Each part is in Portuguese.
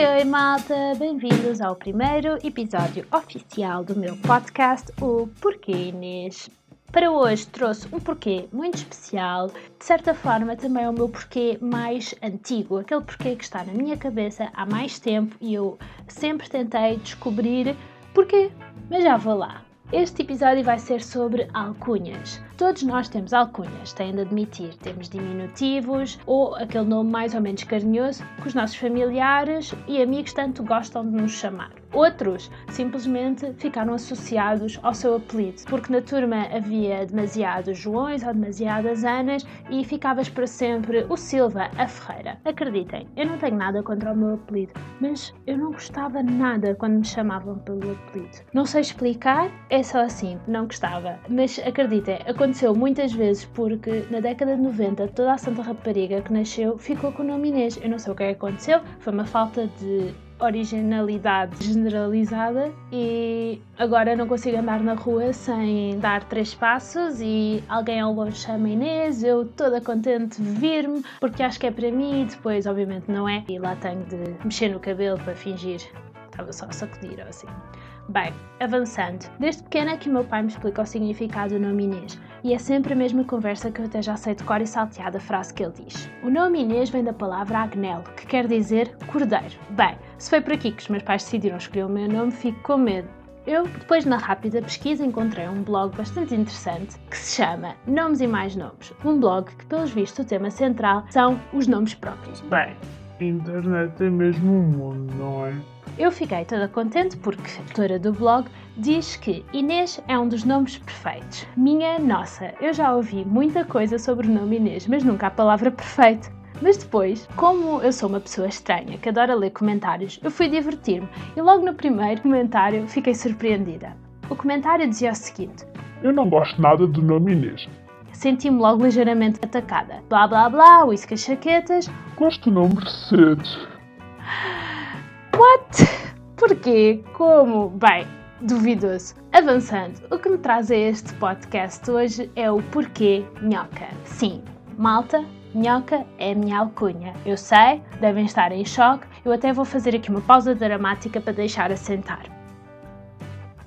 Oi, oi, malta! Bem-vindos ao primeiro episódio oficial do meu podcast, o Porquê Inês. Para hoje trouxe um porquê muito especial, de certa forma também é o meu porquê mais antigo, aquele porquê que está na minha cabeça há mais tempo e eu sempre tentei descobrir porquê, mas já vou lá. Este episódio vai ser sobre alcunhas. Todos nós temos alcunhas, têm de admitir. Temos diminutivos ou aquele nome mais ou menos carinhoso que os nossos familiares e amigos tanto gostam de nos chamar. Outros simplesmente ficaram associados ao seu apelido, porque na turma havia demasiados Joões ou demasiadas Anas e ficavas para sempre o Silva, a Ferreira. Acreditem, eu não tenho nada contra o meu apelido, mas eu não gostava nada quando me chamavam pelo apelido. Não sei explicar, é só assim, não gostava. Mas acreditem, aconteceu muitas vezes porque na década de 90 toda a Santa Rapariga que nasceu ficou com o nome Inês. Eu não sei o que é que aconteceu, foi uma falta de originalidade generalizada e agora não consigo andar na rua sem dar três passos e alguém ao longe chama Inês, eu toda contente vir-me porque acho que é para mim e depois obviamente não é e lá tenho de mexer no cabelo para fingir estava só a sacudir ou assim. Bem, avançando. Desde pequena que o meu pai me explica o significado do nome Inês e é sempre a mesma conversa que eu até já sei de cor e salteada a frase que ele diz. O nome Inês vem da palavra Agnel, que quer dizer cordeiro. Bem, se foi por aqui que os meus pais decidiram escolher o meu nome, fico com medo. Eu, depois de uma rápida pesquisa, encontrei um blog bastante interessante que se chama Nomes e Mais Nomes. Um blog que, pelos vistos, o tema central são os nomes próprios. Bem, internet é mesmo um mundo, não é? Eu fiquei toda contente porque a autora do blog diz que Inês é um dos nomes perfeitos. Minha nossa, eu já ouvi muita coisa sobre o nome Inês, mas nunca a palavra perfeito. Mas depois, como eu sou uma pessoa estranha que adora ler comentários, eu fui divertir-me e logo no primeiro comentário fiquei surpreendida. O comentário dizia o seguinte: Eu não gosto nada do nome Inês. Senti-me logo ligeiramente atacada. Blá blá blá, uísque chaquetas. Gosto do nome Mercedes. What? Porquê? Como? Bem, duvidoso. Avançando, o que me traz a este podcast hoje é o porquê Nhoca. Sim, malta, Nhoca é a minha alcunha. Eu sei, devem estar em choque, eu até vou fazer aqui uma pausa dramática para deixar assentar.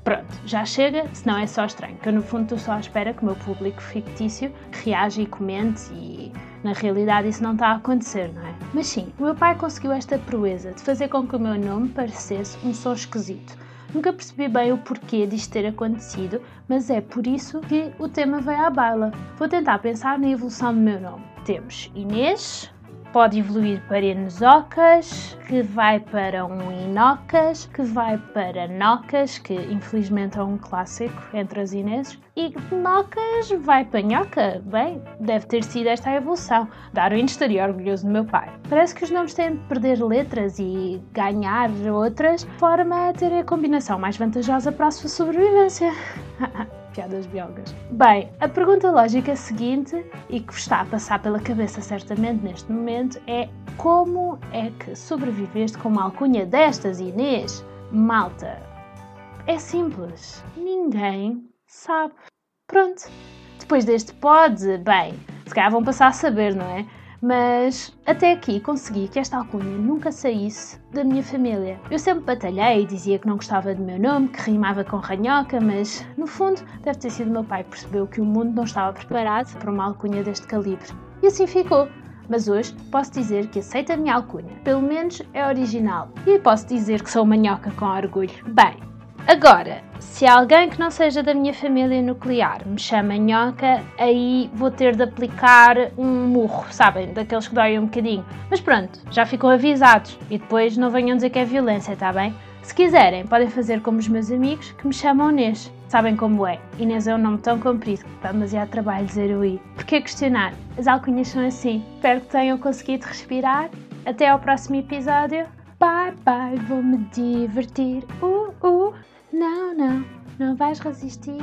Pronto, já chega, senão é só estranho, que eu no fundo estou só à espera que o meu público fictício reaja e comente e na realidade isso não está a acontecer, não é? Mas sim, o meu pai conseguiu esta proeza de fazer com que o meu nome parecesse um som esquisito. Nunca percebi bem o porquê disto ter acontecido, mas é por isso que o tema veio à baila. Vou tentar pensar na evolução do meu nome. Temos Inês, pode evoluir para Enesocas, que vai para um Inocas, que vai para Nocas, que infelizmente é um clássico entre as Inês, e Nocas vai para Nhoca. Bem, deve ter sido esta a evolução. Darwin estaria orgulhoso do meu pai. Parece que os nomes têm de perder letras e ganhar outras, forma a ter a combinação mais vantajosa para a sua sobrevivência. piadas belgas. Bem, a pergunta lógica seguinte, e que está a passar pela cabeça certamente neste momento, é como é que sobreviveste com uma alcunha destas, Inês? Malta, é simples. Ninguém sabe. Pronto. Depois deste pode, bem, se calhar vão passar a saber, não é? Mas até aqui consegui que esta alcunha nunca saísse da minha família. Eu sempre batalhei e dizia que não gostava do meu nome, que rimava com ranhoca, mas no fundo deve ter sido meu pai que percebeu que o mundo não estava preparado para uma alcunha deste calibre. E assim ficou. Mas hoje posso dizer que aceito a minha alcunha. Pelo menos é original. E posso dizer que sou manhoca com orgulho. Bem, Agora, se alguém que não seja da minha família nuclear me chama nhoca, aí vou ter de aplicar um murro, sabem? Daqueles que doem um bocadinho. Mas pronto, já ficam avisados. E depois não venham dizer que é violência, tá bem? Se quiserem, podem fazer como os meus amigos que me chamam Inês. Sabem como é? Inês é um nome tão comprido que dá demasiado trabalho dizer o I. Porquê questionar? As alcunhas são assim. Espero que tenham conseguido respirar. Até ao próximo episódio. Bye bye, vou me divertir. Uh, uh. Não, não, não vais resistir.